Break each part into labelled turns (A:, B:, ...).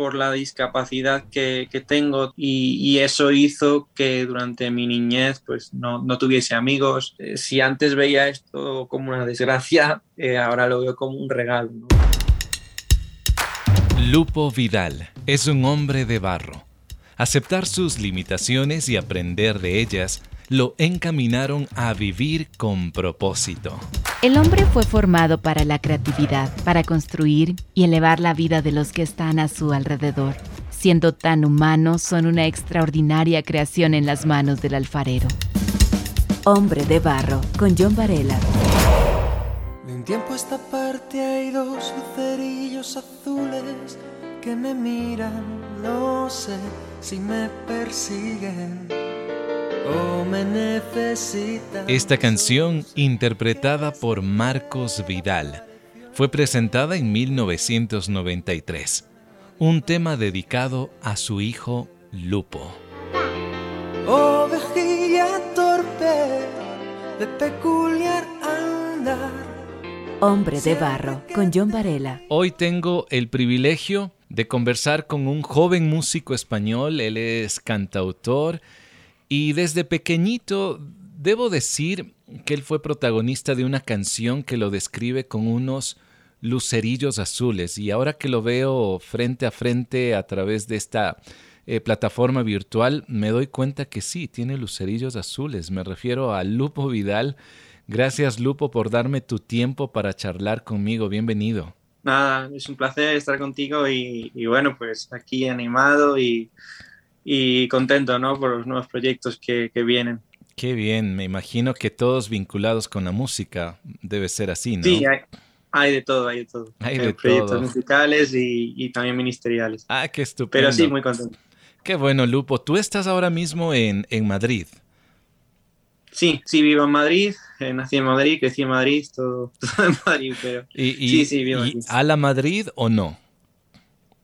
A: por la discapacidad que, tengo y, eso hizo que durante mi niñez pues no, tuviese amigos. Eh, si antes veía esto como una desgracia, eh, ahora lo veo como un regalo.
B: Lupo Vidal es un hombre de barro. Aceptar sus limitaciones y aprender de ellas lo encaminaron a vivir con propósito.
C: El hombre fue formado para la creatividad, para construir y elevar la vida de los que están a su alrededor. Siendo tan humanos, son una extraordinaria creación en las manos del alfarero. Hombre de Barro, con John Varela.
D: De un tiempo a esta parte hay dos lucerillos azules que me miran, no sé si me persiguen
B: esta canción, interpretada por Marcos Vidal, fue presentada en 1993, un tema dedicado a su hijo Lupo.
D: torpe, de peculiar
C: Hombre de barro, con John Varela.
B: Hoy tengo el privilegio de conversar con un joven músico español, él es cantautor, y desde pequeñito, debo decir que él fue protagonista de una canción que lo describe con unos lucerillos azules. Y ahora que lo veo frente a frente a través de esta eh, plataforma virtual, me doy cuenta que sí, tiene lucerillos azules. Me refiero a Lupo Vidal. Gracias Lupo por darme tu tiempo para charlar conmigo. Bienvenido.
A: Nada, es un placer estar contigo y, y bueno, pues aquí animado y y contento ¿no? por los nuevos proyectos que, que, vienen.
B: Qué bien, me imagino que todos vinculados con la música debe ser así, ¿no?
A: Sí, hay, hay de todo, hay de todo. Hay de proyectos musicales y, y, también ministeriales.
B: Ah, qué estupendo.
A: Pero sí, muy contento.
B: Qué bueno, Lupo. Tú estás ahora mismo en, en Madrid.
A: Sí, sí, vivo en Madrid, eh, nací en Madrid, crecí en Madrid, todo, todo en Madrid, pero
B: ¿Y, sí, sí, vivo y ¿A la Madrid o no?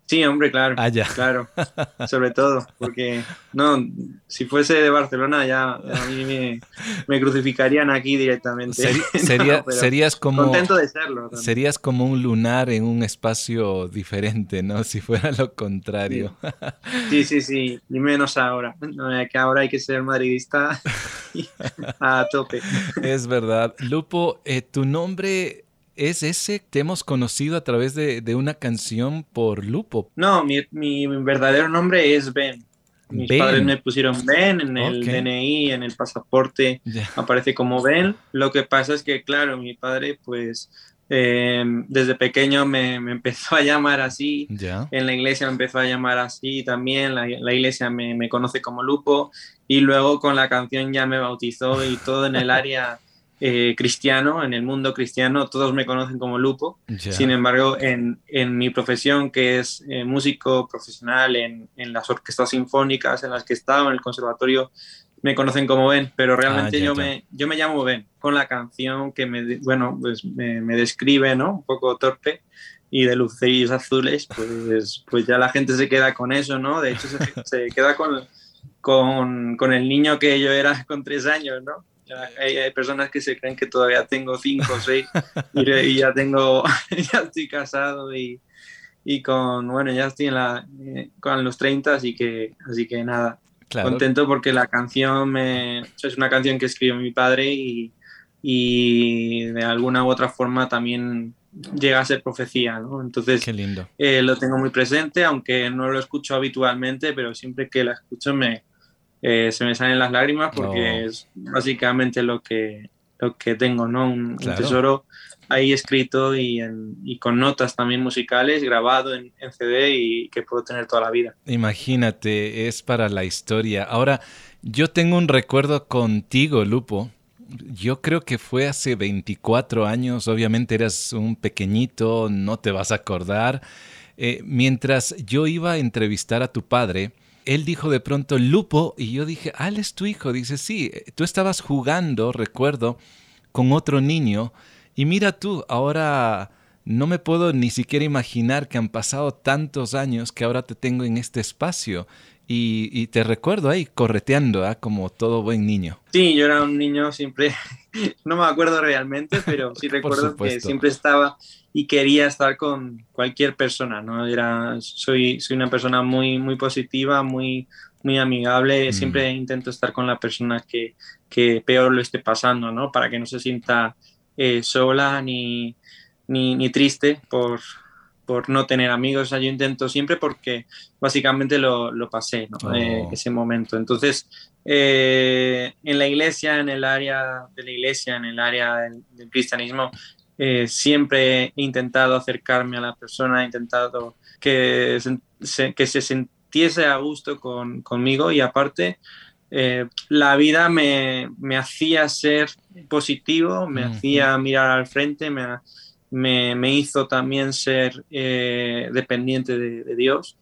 A: Sí, hombre, claro.
B: Ah,
A: claro, sobre todo, porque no, si fuese de Barcelona ya a mí me, crucificarían aquí directamente.
B: sería, serías como
A: contento de serlo.
B: Serías como un lunar en un espacio diferente, ¿no? Si fuera lo contrario.
A: Sí, sí, sí, y menos ahora, que ahora hay que ser madridista a tope.
B: Es verdad. Lupo, eh, tu nombre ¿Es ese que hemos conocido a través de, una canción por Lupo?
A: No, mi, verdadero nombre es Ben. Mis padres me pusieron Ben en el DNI, en el pasaporte, aparece como Ben. Lo que pasa es que, claro, mi padre, pues, em, desde pequeño me, empezó a llamar así. En la iglesia me empezó a llamar así también. La, iglesia me, me, conoce como Lupo. Y luego con la canción ya me bautizó y todo en el área eh, cristiano, en el mundo cristiano, todos me conocen como Lupo. Sin embargo, en, en, mi profesión, que es eh, músico profesional en, en, las orquestas sinfónicas en las que he estado, en el conservatorio, me conocen como Ben, pero ah, realmente yo, Me, yo me llamo Ben, con la canción que me, bueno, pues me, me describe, ¿no? Un poco torpe y de lucerillos azules, pues, pues ya la gente se queda con eso, ¿no? De hecho, se, se queda con, con, con el niño que yo era con tres años, ¿no? Hay, personas que se creen que todavía tengo cinco o seis y, ya tengo, ya estoy casado y, y, con, bueno, ya estoy en la, eh, con los 30, así que, así que nada, contento porque la canción me, es una canción que escribió mi padre y, y de alguna u otra forma también llega a ser profecía, ¿no? Entonces,
B: Qué lindo.
A: Eh, lo tengo muy presente, aunque no lo escucho habitualmente, pero siempre que la escucho me, eh, se me salen las lágrimas porque es básicamente lo que, lo que tengo, ¿no? Un, tesoro ahí escrito y, con notas también musicales, grabado en, CD y que puedo tener toda la vida.
B: Imagínate, es para la historia. Ahora, yo tengo un recuerdo contigo, Lupo. Yo creo que fue hace 24 años, obviamente eras un pequeñito, no te vas a acordar. Eh, mientras yo iba a entrevistar a tu padre, él dijo de pronto Lupo y yo dije, ah, él es tu hijo. Dice, sí, tú estabas jugando, recuerdo, con otro niño y mira tú, ahora no me puedo ni siquiera imaginar que han pasado tantos años que ahora te tengo en este espacio. Y, te recuerdo ahí correteando, ¿ah? como todo buen niño.
A: Sí, yo era un niño siempre, no me acuerdo realmente, pero sí recuerdo que siempre estaba y quería estar con cualquier persona, ¿no? Era, soy, soy una persona muy, muy positiva, muy, muy amigable, mm. siempre intento estar con la persona que, que, peor lo esté pasando, ¿no? Para que no se sienta eh, sola ni, ni, ni triste por, por no tener amigos. yo intento siempre porque básicamente lo, lo pasé, ¿no? Eh, oh. ese momento. Entonces, eh, en la iglesia, en el área de la iglesia, en el área del, cristianismo, eh, siempre he intentado acercarme a la persona, he intentado que se, que se sintiese a gusto con, conmigo y aparte, la vida me, me, hacía ser positivo, me hacía mirar al frente, me, me, hizo también ser eh, dependiente de, Dios.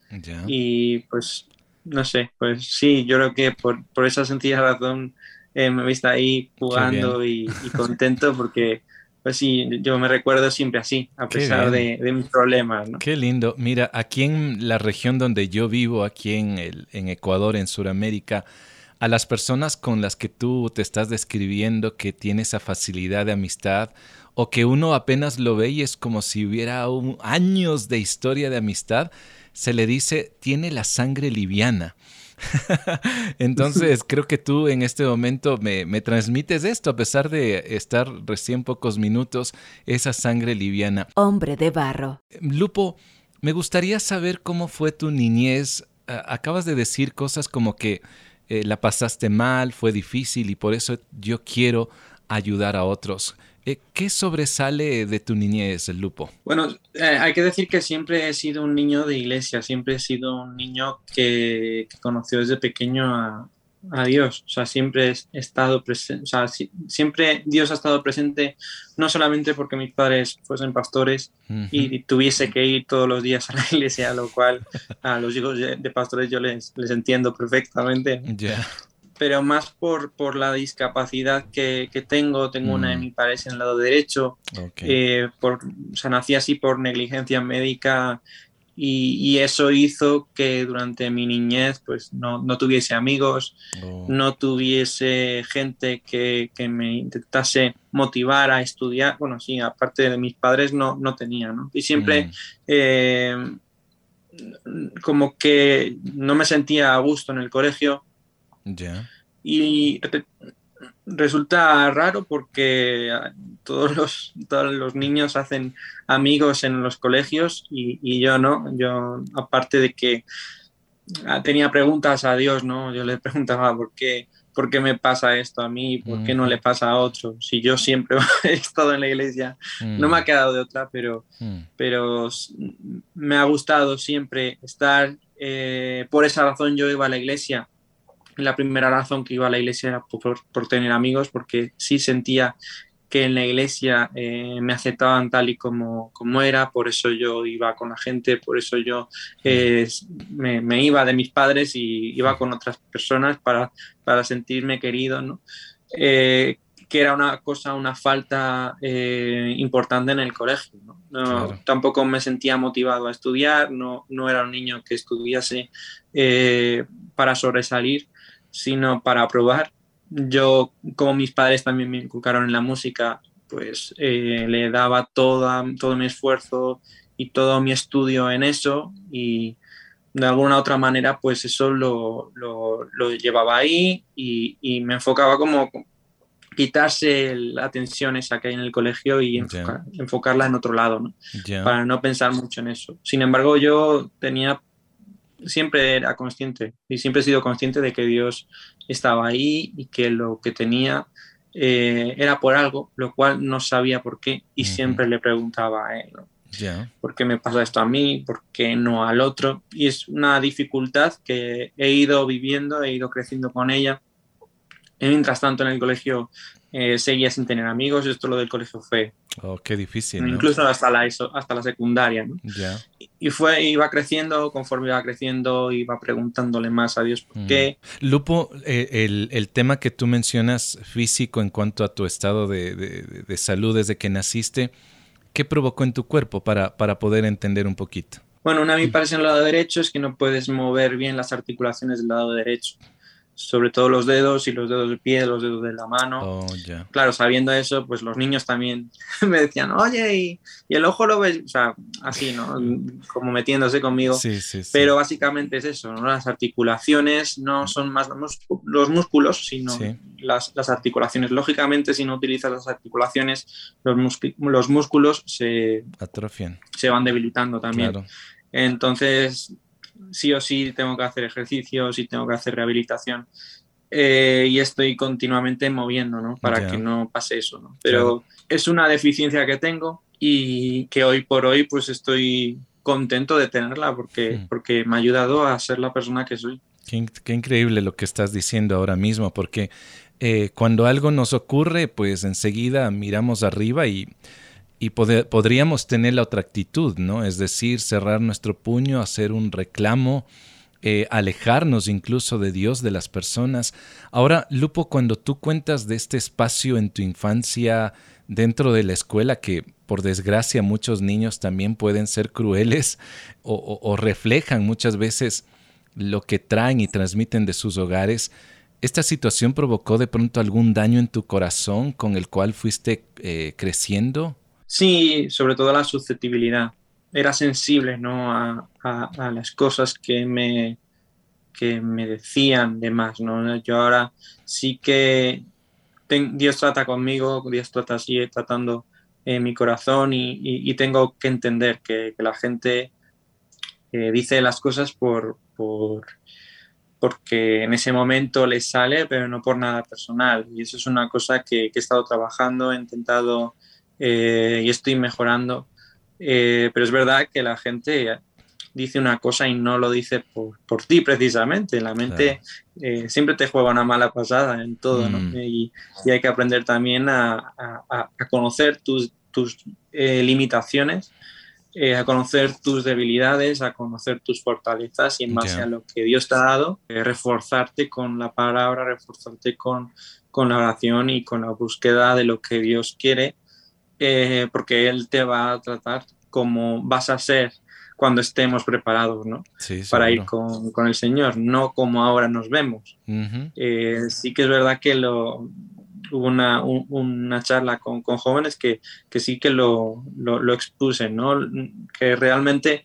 A: Y pues, no sé, pues sí, yo creo que por, por esa sencilla razón eh, me he visto ahí jugando y, contento porque, pues sí, yo me recuerdo siempre así, a pesar de, mis problemas.
B: Qué lindo. Mira, aquí en la región donde yo vivo, aquí en, el, en Ecuador, en Sudamérica, a las personas con las que tú te estás describiendo que tiene esa facilidad de amistad o que uno apenas lo ve y es como si hubiera años de historia de amistad, se le dice tiene la sangre liviana. Entonces creo que tú en este momento me, me, transmites esto, a pesar de estar recién pocos minutos, esa sangre liviana.
C: Hombre de barro.
B: Lupo, me gustaría saber cómo fue tu niñez. Acabas de decir cosas como que eh, la pasaste mal, fue difícil y por eso yo quiero ayudar a otros. Eh, ¿Qué sobresale de tu niñez, Lupo?
A: Bueno, eh, hay que decir que siempre he sido un niño de iglesia, siempre he sido un niño que, conoció desde pequeño a, Dios, o sea, siempre he estado presente, o sea, siempre Dios ha estado presente, no solamente porque mis padres fuesen pastores y tuviese que ir todos los días a la iglesia, lo cual a los hijos de, pastores yo les, les entiendo perfectamente. Pero más por, por la discapacidad que, que tengo. Tengo una de mm. mis padres en el lado derecho. Eh, por, o sea, nací así por negligencia médica y, y, eso hizo que durante mi niñez pues no, no tuviese amigos, oh. no tuviese gente que, que, me intentase motivar a estudiar. Bueno, sí, aparte de mis padres no, no tenía, ¿no? Y siempre... Mm. Eh, como que no me sentía a gusto en el colegio, y resulta raro porque todos los, todos los niños hacen amigos en los colegios y, yo no. Yo, aparte de que tenía preguntas a Dios, ¿no? Yo le preguntaba por qué, por qué me pasa esto a mí, por qué no le pasa a otro. Si yo siempre he estado en la iglesia, no me ha quedado de otra, pero, pero me ha gustado siempre estar. Eh, por esa razón yo iba a la iglesia la primera razón que iba a la iglesia era por, tener amigos, porque sí sentía que en la iglesia eh, me aceptaban tal y como, como era, por eso yo iba con la gente, por eso yo eh, me, iba de mis padres y iba con otras personas para, para sentirme querido, ¿no? Eh, que era una cosa, una falta importante en el colegio. ¿no? Tampoco me sentía motivado a estudiar, no, no era un niño que estudiase para sobresalir, sino para probar. Yo, como mis padres también me inculcaron en la música, pues eh, le daba toda, todo mi esfuerzo y todo mi estudio en eso y de alguna otra manera pues eso lo, lo, llevaba ahí y, y, me enfocaba como quitarse la atención esa que hay en el colegio y enfocarla en otro lado, ¿no? para no pensar mucho en eso. Sin embargo, yo tenía siempre era consciente y siempre he sido consciente de que Dios estaba ahí y que lo que tenía eh, era por algo, lo cual no sabía por qué y siempre le preguntaba a él. ¿Por qué me pasa esto a mí? ¿Por qué no al otro? Y es una dificultad que he ido viviendo, he ido creciendo con ella. Y mientras tanto en el colegio eh, seguía sin tener amigos. Esto lo del colegio fue.
B: Oh, qué difícil.
A: Incluso hasta la, hasta la secundaria. ¿no? Y fue, iba creciendo, conforme iba creciendo, iba preguntándole más a Dios por mm. qué.
B: Lupo, eh, el, el, tema que tú mencionas físico en cuanto a tu estado de, de, salud desde que naciste, ¿qué provocó en tu cuerpo para, para poder entender un poquito?
A: Bueno, una mi parece en el lado derecho es que no puedes mover bien las articulaciones del lado derecho sobre todo los dedos y los dedos del pie, los dedos de la mano.
B: Oh,
A: claro, sabiendo eso, pues los niños también me decían, oye, y, el ojo lo ves, o sea, así, ¿no? Como metiéndose conmigo.
B: Sí, sí,
A: Pero básicamente es eso, ¿no? Las articulaciones no son más los músculos, sino las, las, articulaciones. Lógicamente, si no utilizas las articulaciones, los, los músculos se
B: atrofian.
A: Se van debilitando también. Entonces, sí o sí tengo que hacer ejercicios y tengo que hacer rehabilitación. Eh, y estoy continuamente moviendo, ¿no? Para que no pase eso, ¿no? Pero es una deficiencia que tengo y que hoy por hoy pues estoy contento de tenerla porque, hmm. porque me ha ayudado a ser la persona que soy.
B: Qué, increíble lo que estás diciendo ahora mismo, porque eh, cuando algo nos ocurre, pues enseguida miramos arriba y y podríamos tener la otra actitud, ¿no? Es decir, cerrar nuestro puño, hacer un reclamo, eh, alejarnos incluso de Dios, de las personas. Ahora, Lupo, cuando tú cuentas de este espacio en tu infancia dentro de la escuela, que por desgracia muchos niños también pueden ser crueles o reflejan muchas veces lo que traen y transmiten de sus hogares, ¿Esta situación provocó de pronto algún daño en tu corazón con el cual fuiste eh, creciendo?
A: Sí, sobre todo la susceptibilidad. Era sensible ¿no? a, las cosas que me, que me decían de más. ¿no? Yo ahora sí que Dios trata conmigo, Dios trata, sigue tratando en mi corazón y, tengo que entender que, la gente eh, dice las cosas por, por, porque en ese momento les sale, pero no por nada personal. Y eso es una cosa que, que he estado trabajando, he intentado eh, y estoy mejorando. Eh, pero es verdad que la gente dice una cosa y no lo dice por, por ti precisamente. La mente eh, siempre te juega una mala pasada en todo, mm. y, y, hay que aprender también a, a, conocer tus, tus limitaciones, a conocer tus debilidades, a conocer tus fortalezas y en base a lo que Dios te ha dado, reforzarte con la palabra, reforzarte con, con la oración y con la búsqueda de lo que Dios quiere eh, porque Él te va a tratar como vas a ser cuando estemos preparados, ¿no? Para ir con, con, el Señor, no como ahora nos vemos. Eh, sí que es verdad que lo, hubo una, una charla con, con, jóvenes que, que sí que lo, lo, lo, expuse, ¿no? Que realmente,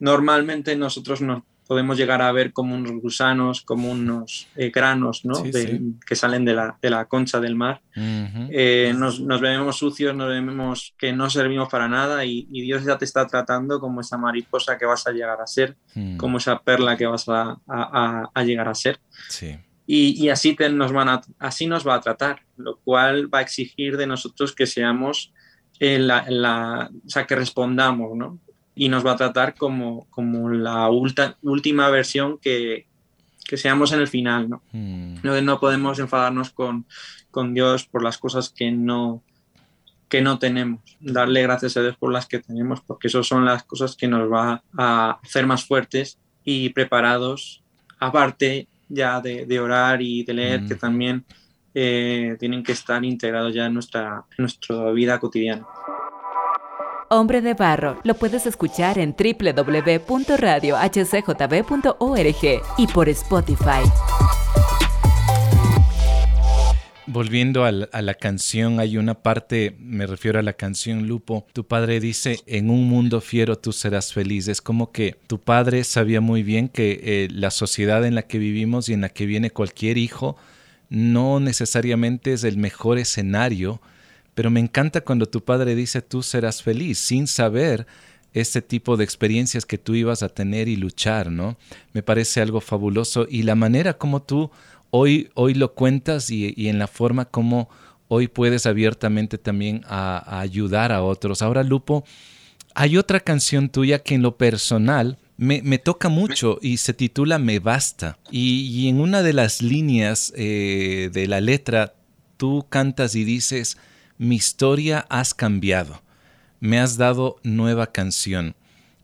A: normalmente nosotros nos podemos llegar a ver como unos gusanos, como unos eh, granos ¿no? que salen de la, de la, concha del mar. Eh, nos, nos, vemos sucios, nos vemos que no servimos para nada y, Dios ya te está tratando como esa mariposa que vas a llegar a ser, mm. como esa perla que vas a, a, a llegar a ser. Y, y, así, te, nos van a, así nos va a tratar, lo cual va a exigir de nosotros que seamos, la, la, o sea, que respondamos, ¿no? Y nos va a tratar como, como la última versión que, que, seamos en el final. ¿no? Mm. no, no podemos enfadarnos con, con, Dios por las cosas que no, que no tenemos. Darle gracias a Dios por las que tenemos, porque esas son las cosas que nos va a hacer más fuertes y preparados, aparte ya de, de orar y de leer, que mm. también eh, tienen que estar integrados ya en nuestra, en nuestra vida cotidiana.
C: Hombre de Barro lo puedes escuchar en www.radiohcjb.org y por Spotify.
B: Volviendo a la, canción, hay una parte, me refiero a la canción Lupo, tu padre dice, en un mundo fiero tú serás feliz. Es como que tu padre sabía muy bien que eh, la sociedad en la que vivimos y en la que viene cualquier hijo no necesariamente es el mejor escenario pero me encanta cuando tu padre dice tú serás feliz, sin saber este tipo de experiencias que tú ibas a tener y luchar, ¿no? Me parece algo fabuloso y la manera como tú hoy, hoy lo cuentas y, en la forma como hoy puedes abiertamente también a, ayudar a otros. Ahora, Lupo, hay otra canción tuya que en lo personal me, toca mucho y se titula Me Basta. Y, en una de las líneas eh, de la letra, tú cantas y dices, mi historia has cambiado, me has dado nueva canción.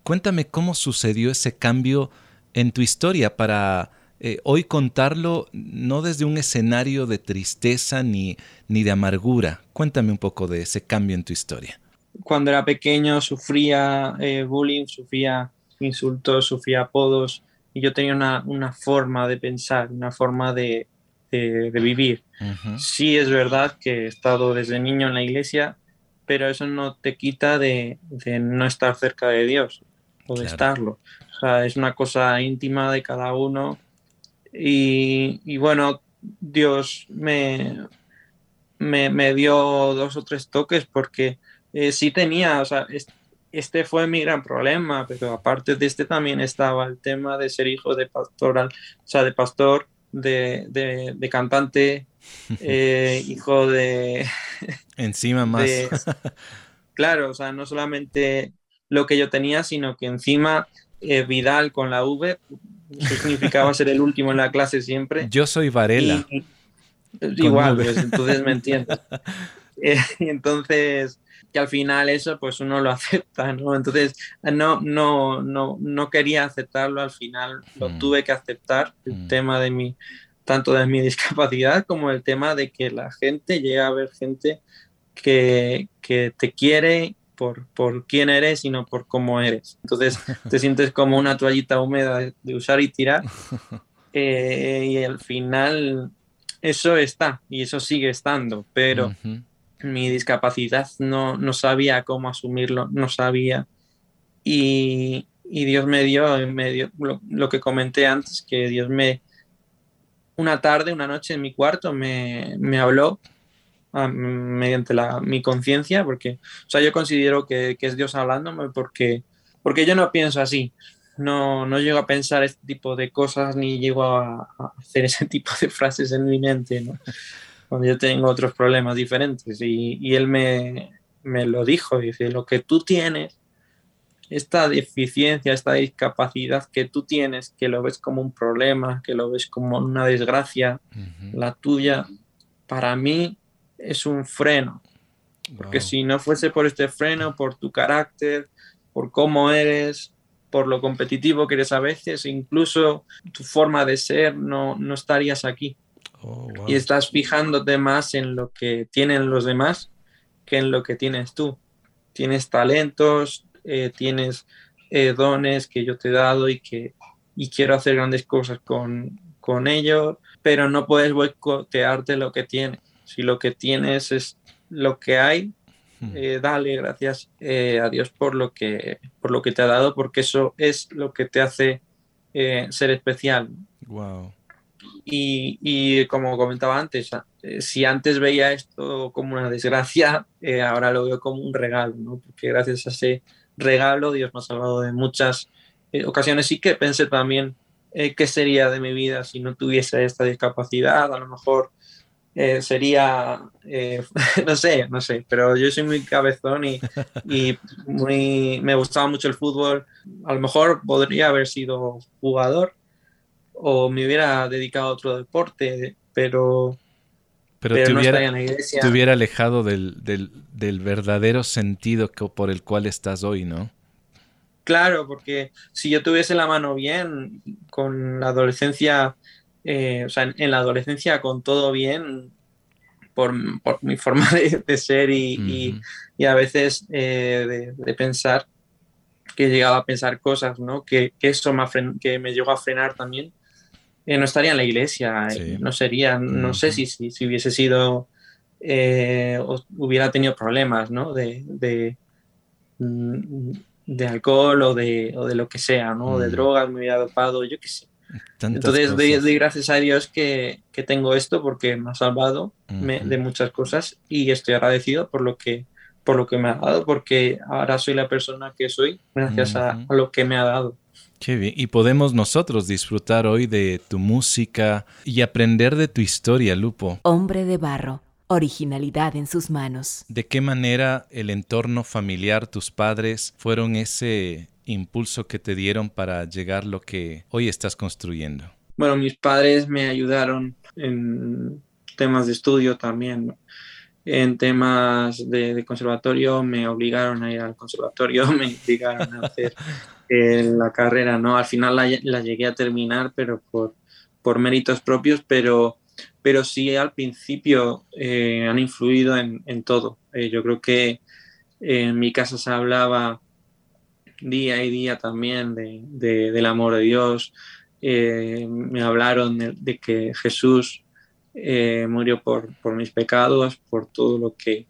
B: Cuéntame cómo sucedió ese cambio en tu historia para eh, hoy contarlo no desde un escenario de tristeza ni, ni de amargura. Cuéntame un poco de ese cambio en tu historia.
A: Cuando era pequeño sufría eh, bullying, sufría insultos, sufría apodos y yo tenía una, forma de pensar, una forma de, vivir. Sí es verdad que he estado desde niño en la iglesia, pero eso no te quita de, no estar cerca de Dios o de estarlo. O sea, es una cosa íntima de cada uno y, bueno, Dios me, me, dio dos o tres toques porque eh, sí tenía, o sea, este fue mi gran problema, pero aparte de este también estaba el tema de ser hijo de pastoral, o sea, de pastor, de, de, cantante, eh, hijo de...
B: Encima más.
A: claro, o sea, no solamente lo que yo tenía, sino que encima eh, Vidal con la V significaba ser el último en la clase siempre.
B: Yo soy Varela.
A: igual, pues, entonces me entiendes. Eh, entonces, que al final eso pues uno lo acepta, ¿no? Entonces no, no, no, no quería aceptarlo, al final lo mm. tuve que aceptar, el mm. tema de mi, tanto de mi discapacidad como el tema de que la gente llega a ver gente que, que te quiere por, por quién eres y no por cómo eres. Entonces te sientes como una toallita húmeda de usar y tirar eh, y al final eso está y eso sigue estando, pero mi discapacidad no, no sabía cómo asumirlo, no sabía. Y, y Dios me dio, me lo, que comenté antes, que Dios me, una tarde, una noche en mi cuarto, me, me habló ah, mediante la, mi conciencia, porque, o sea, yo considero que, que, es Dios hablándome porque, porque yo no pienso así. No, no llego a pensar este tipo de cosas ni llego a, a hacer ese tipo de frases en mi mente, ¿no? Cuando yo tengo otros problemas diferentes. Y, y él me, me, lo dijo, dice, lo que tú tienes, esta deficiencia, esta discapacidad que tú tienes, que lo ves como un problema, que lo ves como una desgracia, la tuya, para mí es un freno. Porque si no fuese por este freno, por tu carácter, por cómo eres, por lo competitivo que eres a veces, incluso tu forma de ser, no, no estarías aquí. Oh, y estás fijándote más en lo que tienen los demás que en lo que tienes tú. Tienes talentos, eh, tienes eh, dones que yo te he dado y que y quiero hacer grandes cosas con, con ellos, pero no puedes boicotearte lo que tienes. Si lo que tienes es lo que hay, hmm. eh, dale gracias a Dios por lo, que, por lo que te ha dado, porque eso es lo que te hace ser especial.
B: Wow.
A: Y, como comentaba antes, eh, si antes veía esto como una desgracia, eh, ahora lo veo como un regalo, ¿no? porque gracias a ese regalo Dios me ha salvado de muchas eh, ocasiones. Sí que pensé también qué sería de mi vida si no tuviese esta discapacidad, a lo mejor sería, no sé, no sé, pero yo soy muy cabezón y, y muy, me gustaba mucho el fútbol. A lo mejor podría haber sido jugador, o me hubiera dedicado a otro deporte, pero,
B: pero, te, hubiera, te, hubiera, alejado del, del, verdadero sentido por el cual estás hoy, ¿no?
A: Claro, porque si yo tuviese la mano bien, con la adolescencia, eh, o sea, en, la adolescencia con todo bien, por, mi forma de, ser y, y, a veces eh, de, pensar, que he llegado a pensar cosas, ¿no? Que, que eso me, que me llegó a frenar también eh, no estaría en la iglesia, eh, no sería, no sé si, si, hubiese sido, eh, hubiera tenido problemas, ¿no? De, de, mm, de alcohol o de, o de, lo que sea, ¿no? De drogas, me hubiera dopado, yo qué sé. Entonces doy, gracias a Dios que, que, tengo esto porque me ha salvado de muchas cosas y estoy agradecido por lo que por lo que me ha dado, porque ahora soy la persona que soy gracias a, a, lo que me ha dado.
B: Qué bien. Y podemos nosotros disfrutar hoy de tu música y aprender de tu historia, Lupo.
C: Hombre de barro, originalidad en sus manos.
B: ¿De qué manera el entorno familiar, tus padres, fueron ese impulso que te dieron para llegar lo que hoy estás construyendo?
A: Bueno, mis padres me ayudaron en temas de estudio también. En temas de, de, conservatorio me obligaron a ir al conservatorio, me obligaron a hacer la carrera, ¿no? Al final la, llegué a terminar, pero por, por méritos propios, pero, pero sí al principio eh, han influido en, todo. Eh, yo creo que en mi casa se hablaba día y día también del amor de Dios. Eh, me hablaron de, que Jesús eh, murió por, mis pecados, por todo lo que,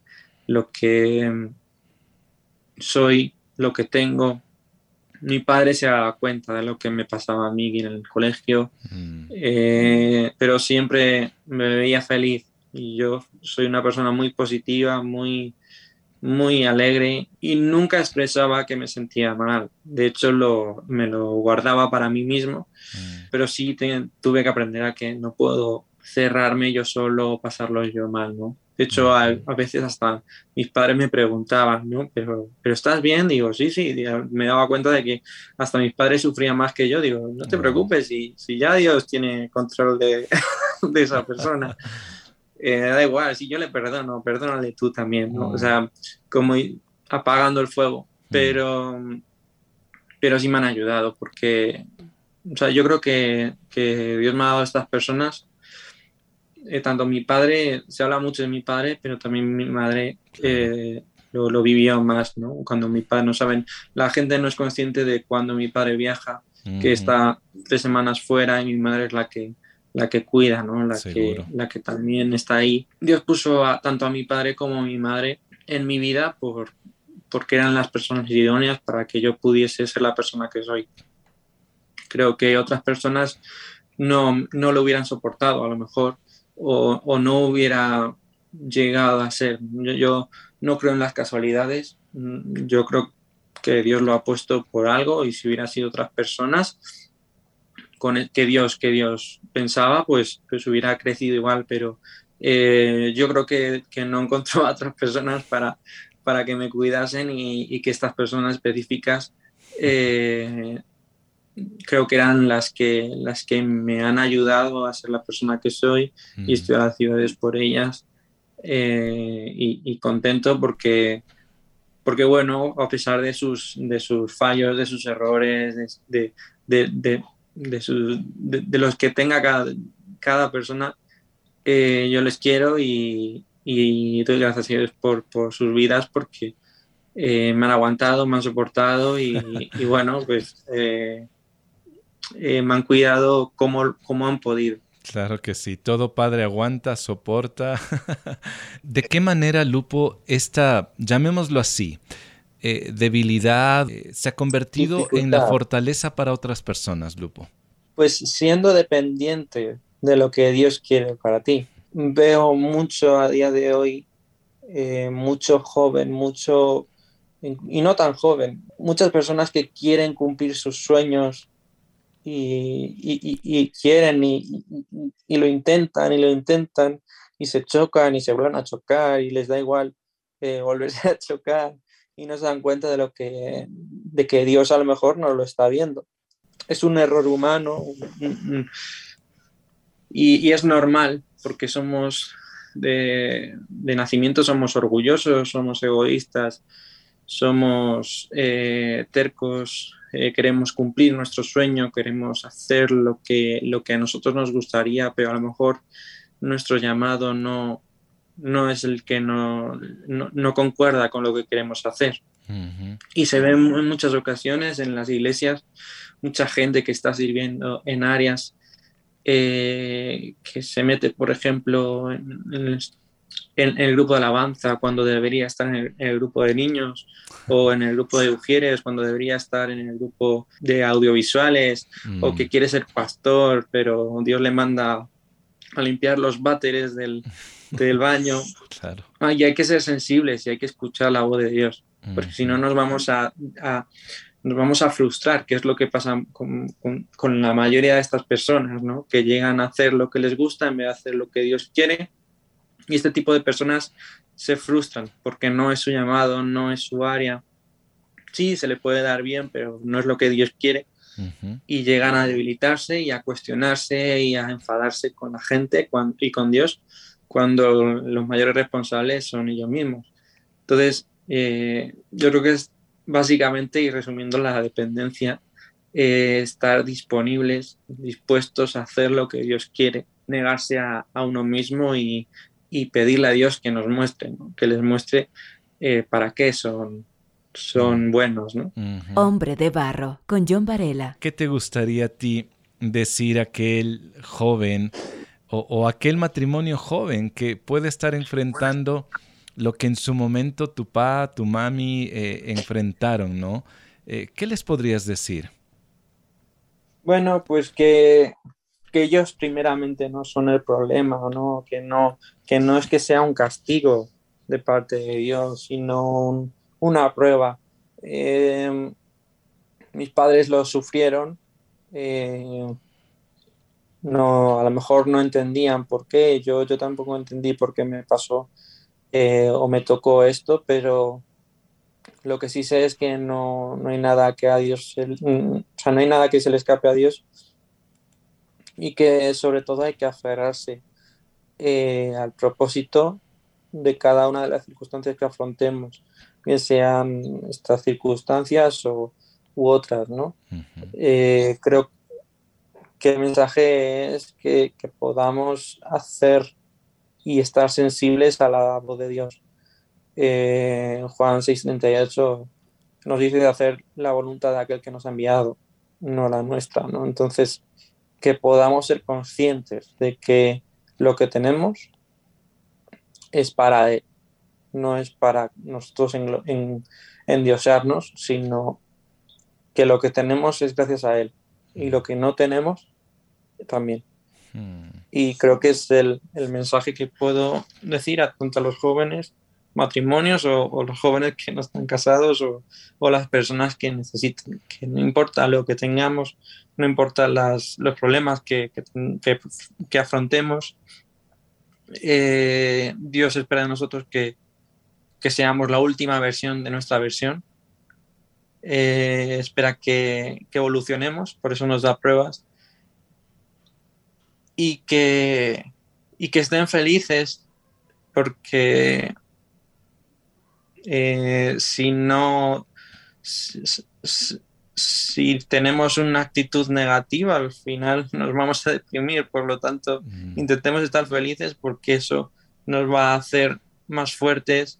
A: lo que mm, soy, lo que tengo. Mi padre se daba cuenta de lo que me pasaba a mí en el colegio, mm. eh, pero siempre me veía feliz y yo soy una persona muy positiva, muy, muy alegre y nunca expresaba que me sentía mal. De hecho, lo, me lo guardaba para mí mismo, mm. pero sí tuve que aprender a que no puedo cerrarme yo solo o pasarlo yo mal, ¿no? De hecho, a, veces hasta mis padres me preguntaban, ¿no? Pero, ¿pero estás bien? Digo, sí, sí. Me daba cuenta de que hasta mis padres sufrían más que yo. Digo, no te preocupes, si, si ya Dios tiene control de, de esa persona. Eh, da igual, si yo le perdono, perdónale tú también, ¿no? O sea, como apagando el fuego, pero, pero sí me han ayudado porque, o sea, yo creo que, que Dios me ha dado a estas personas, eh, tanto mi padre, se habla mucho de mi padre, pero también mi madre eh, lo, lo, vivió más, ¿no? Cuando mi padre, no saben, la gente no es consciente de cuando mi padre viaja, que está tres semanas fuera y mi madre es la que la que cuida, ¿no? La, que, la que también está ahí. Dios puso a, tanto a mi padre como a mi madre en mi vida por, porque eran las personas idóneas para que yo pudiese ser la persona que soy. Creo que otras personas no, no lo hubieran soportado a lo mejor o, no hubiera llegado a ser. Yo, no creo en las casualidades, yo creo que Dios lo ha puesto por algo y si hubieran sido otras personas, con el que Dios, que Dios pensaba, pues, pues hubiera crecido igual, pero eh, yo creo que, que, no encontró a otras personas para, para que me cuidasen y, que estas personas específicas eh, creo que eran las que, las que me han ayudado a ser la persona que soy y estoy agradecido por ellas eh, y, contento porque porque bueno, a pesar de sus, de sus fallos, de sus errores, de, de, de, de, los que tenga cada, cada persona, eh, yo les quiero y, y, doy gracias a Dios por, por sus vidas porque eh, me han aguantado, me han soportado y, y bueno, pues eh, me han cuidado como, como han podido.
B: Claro que sí, todo padre aguanta, soporta. ¿De qué manera, Lupo, esta, llamémoslo así, eh, debilidad eh, se ha convertido en la fortaleza para otras personas, Lupo?
A: Pues siendo dependiente de lo que Dios quiere para ti. Veo mucho a día de hoy, eh, mucho joven, mucho, y no tan joven, muchas personas que quieren cumplir sus sueños y, quieren y, y, lo intentan y lo intentan y se chocan y se vuelven a chocar y les da igual volverse a chocar y no se dan cuenta de lo que de que Dios a lo mejor no lo está viendo. Es un error humano y, es normal porque somos de, nacimiento somos orgullosos, somos egoístas, somos eh, tercos, eh, queremos cumplir nuestro sueño, queremos hacer lo que, lo que a nosotros nos gustaría, pero a lo mejor nuestro llamado no, no es el que no, no, concuerda con lo que queremos hacer. Y se ve en muchas ocasiones en las iglesias mucha gente que está sirviendo en áreas eh, que se mete, por ejemplo, en, el, grupo de alabanza cuando debería estar en el, grupo de niños o en el grupo de mujeres cuando debería estar en el grupo de audiovisuales o mm. que quiere ser pastor pero Dios le manda a limpiar los váteres del, del baño. Claro. Ah, y hay que ser sensibles y hay que escuchar la voz de Dios, porque si no nos vamos a, nos vamos a frustrar, que es lo que pasa con, con, la mayoría de estas personas, ¿no? que llegan a hacer lo que les gusta en vez de hacer lo que Dios quiere. Y este tipo de personas se frustran porque no es su llamado, no es su área. Sí, se le puede dar bien, pero no es lo que Dios quiere. Y llegan a debilitarse y a cuestionarse y a enfadarse con la gente y con Dios cuando los mayores responsables son ellos mismos. Entonces, eh, yo creo que es básicamente, y resumiendo la dependencia, eh, estar disponibles, dispuestos a hacer lo que Dios quiere, negarse a, uno mismo y, y, pedirle a Dios que nos muestre, que les muestre eh, para qué son son buenos, ¿no?
C: Hombre de barro, con John Varela.
B: ¿Qué te gustaría a ti decir a aquel joven o, aquel matrimonio joven que puede estar enfrentando lo que en su momento tu pa, tu mami eh, enfrentaron, ¿no? Eh, ¿Qué les podrías decir?
A: Bueno, pues que, ellos primeramente no son el problema, ¿no? Que, no, que no es que sea un castigo de parte de Dios, sino una prueba. Eh, mis padres lo sufrieron, no, a lo mejor no entendían por qué, yo, yo tampoco entendí por qué me pasó eh, o me tocó esto, pero lo que sí sé es que no, hay nada que a Dios, mm, o sea, no hay nada que se le escape a Dios y que sobre todo hay que aferrarse eh, al propósito de cada una de las circunstancias que afrontemos, bien sean estas circunstancias o, u otras, ¿no? Eh, creo que el mensaje es que, podamos hacer y estar sensibles a la voz de Dios. Eh, Juan 6:38 nos dice de hacer la voluntad de aquel que nos ha enviado, no la nuestra, ¿no? Entonces, que podamos ser conscientes de que lo que tenemos es para Él, no es para nosotros en, en, endiosarnos, sino que lo que tenemos es gracias a Él y lo que no tenemos también. Hmm. Y creo que es el, mensaje que puedo decir a tanto a los jóvenes matrimonios o, los jóvenes que no están casados o, las personas que necesitan, que no importa lo que tengamos, no importa los problemas que, que, afrontemos, eh, Dios espera de nosotros que, seamos la última versión de nuestra versión. Eh, espera que, evolucionemos, por eso nos da pruebas y que, y que estén felices porque eh, si no, si, tenemos una actitud negativa, al final nos vamos a deprimir. Por lo tanto, mm. intentemos estar felices porque eso nos va a hacer más fuertes.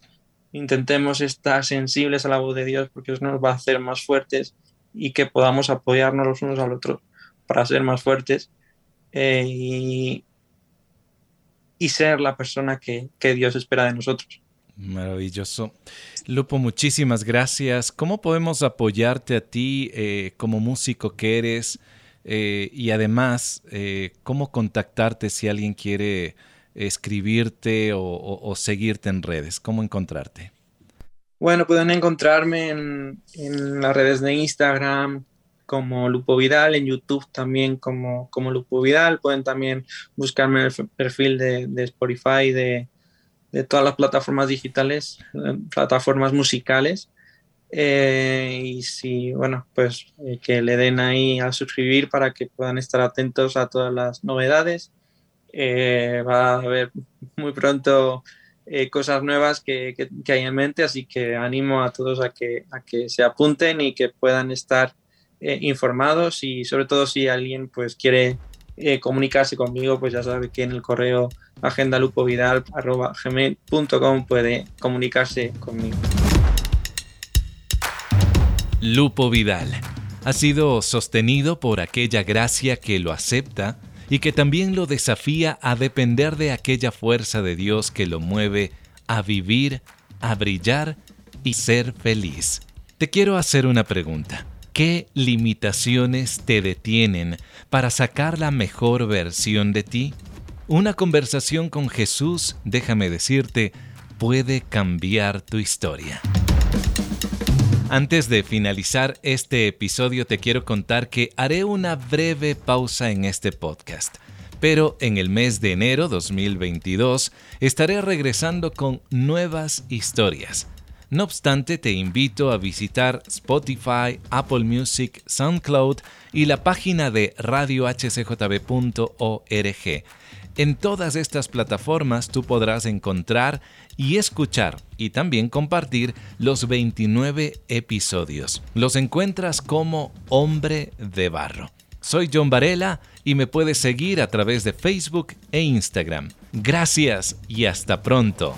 A: Intentemos estar sensibles a la voz de Dios porque eso nos va a hacer más fuertes y que podamos apoyarnos los unos al otro para ser más fuertes eh, y, ser la persona que, Dios espera de nosotros.
B: Maravilloso. Lupo, muchísimas gracias. ¿Cómo podemos apoyarte a ti eh, como músico que eres? Eh, y además, ¿cómo contactarte si alguien quiere escribirte o, seguirte en redes? ¿Cómo encontrarte?
A: Bueno, pueden encontrarme en, en las redes de Instagram, como Lupo Vidal, en YouTube también como, como Lupo Vidal. Pueden también buscarme en el perfil de, de Spotify, de, de, todas las plataformas digitales, eh, plataformas musicales. Eh, y si, bueno, pues eh, que le den ahí a suscribir para que puedan estar atentos a todas las novedades. va a haber muy pronto cosas nuevas que, que, que, hay en mente, así que animo a todos a que, a que se apunten y que puedan estar eh, informados y sobre todo si alguien pues quiere eh, comunicarse conmigo, pues ya sabe que en el correo agendalupovidal.gmail.com puede comunicarse conmigo.
B: Lupo Vidal ha sido sostenido por aquella gracia que lo acepta y que también lo desafía a depender de aquella fuerza de Dios que lo mueve a vivir, a brillar y ser feliz. Te quiero hacer una pregunta. ¿Qué limitaciones te detienen para sacar la mejor versión de ti? Una conversación con Jesús, déjame decirte, puede cambiar tu historia. Antes de finalizar este episodio te quiero contar que haré una breve pausa en este podcast, pero en el mes de enero 2022 estaré regresando con nuevas historias no obstante, te invito a visitar Spotify, Apple Music, SoundCloud y la página de radiohcjb.org. En todas estas plataformas tú podrás encontrar y escuchar y también compartir los 29 episodios. Los encuentras como Hombre de Barro. Soy John Varela y me puedes seguir a través de Facebook e Instagram. Gracias y hasta pronto.